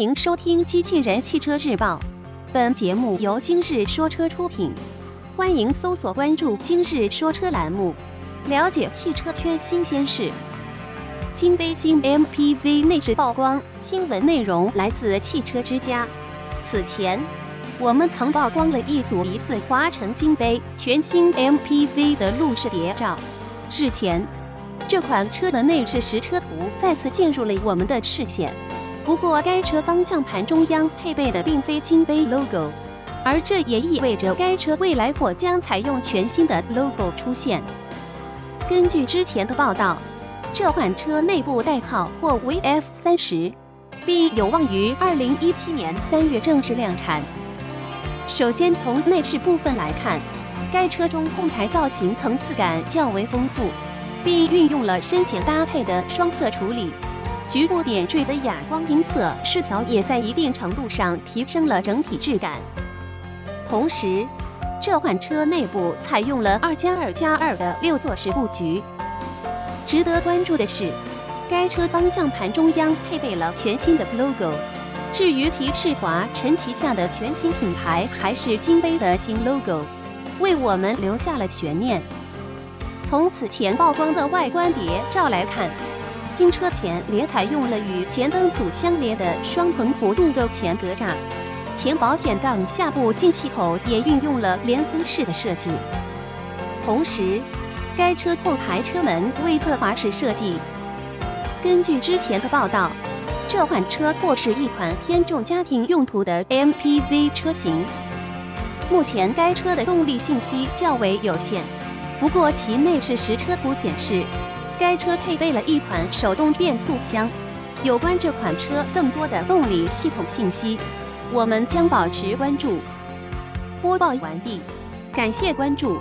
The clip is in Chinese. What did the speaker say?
欢迎收听《机器人汽车日报》，本节目由今日说车出品。欢迎搜索关注“今日说车”栏目，了解汽车圈新鲜事。金杯新 MPV 内饰曝光，新闻内容来自汽车之家。此前，我们曾曝光了一组疑似华晨金杯全新 MPV 的路试谍照。日前，这款车的内饰实车图再次进入了我们的视线。不过，该车方向盘中央配备的并非金杯 logo，而这也意味着该车未来或将采用全新的 logo 出现。根据之前的报道，这款车内部代号或为 F 三十，并有望于二零一七年三月正式量产。首先从内饰部分来看，该车中控台造型层次感较为丰富，并运用了深浅搭配的双色处理。局部点缀的哑光银色饰条也在一定程度上提升了整体质感。同时，这款车内部采用了二加二加二的六座式布局。值得关注的是，该车方向盘中央配备了全新的 logo。至于其是华晨旗下的全新品牌，还是金杯的新 logo，为我们留下了悬念。从此前曝光的外观谍照来看。新车前脸采用了与前灯组相连的双横幅镀铬前格栅，前保险杠下部进气口也运用了连风式的设计。同时，该车后排车门为侧滑式设计。根据之前的报道，这款车或是一款偏重家庭用途的 MPV 车型。目前该车的动力信息较为有限，不过其内饰实车图显示。该车配备了一款手动变速箱。有关这款车更多的动力系统信息，我们将保持关注。播报完毕，感谢关注。